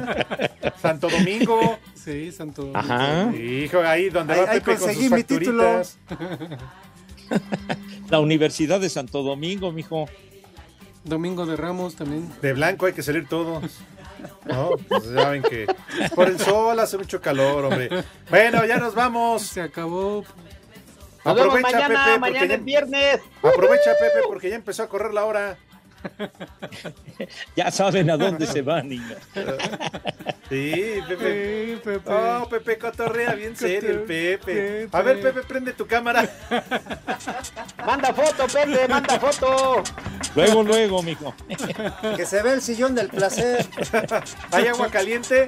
Santo Domingo. Sí, Santo Ajá. Hijo, ahí donde Ahí- va ahí Pepe con conseguí sus mi título. La Universidad de Santo Domingo, mijo. Domingo de Ramos también. De blanco hay que salir todos. No, pues ya ven que por el sol hace mucho calor, hombre. Bueno, ya nos vamos. Se acabó. Nos vemos mañana, mañana ya, es viernes. Aprovecha, Pepe, porque ya empezó a correr la hora. Ya saben a dónde se van, niños. Sí, Pepe. Sí, Pepe. Oh, Pepe cotorrea bien serio el Pepe. A ver, Pepe, prende tu cámara. Manda foto, Pepe, manda foto. Luego, luego, mijo. Que se ve el sillón del placer. ¿Hay agua caliente?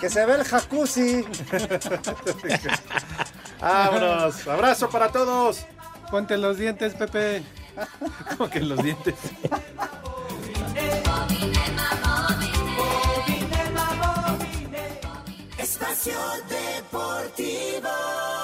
Que se ve el jacuzzi. Vámonos. Abrazo para todos. Ponte los dientes, Pepe. Como que en los dientes. Espacio Deportivo.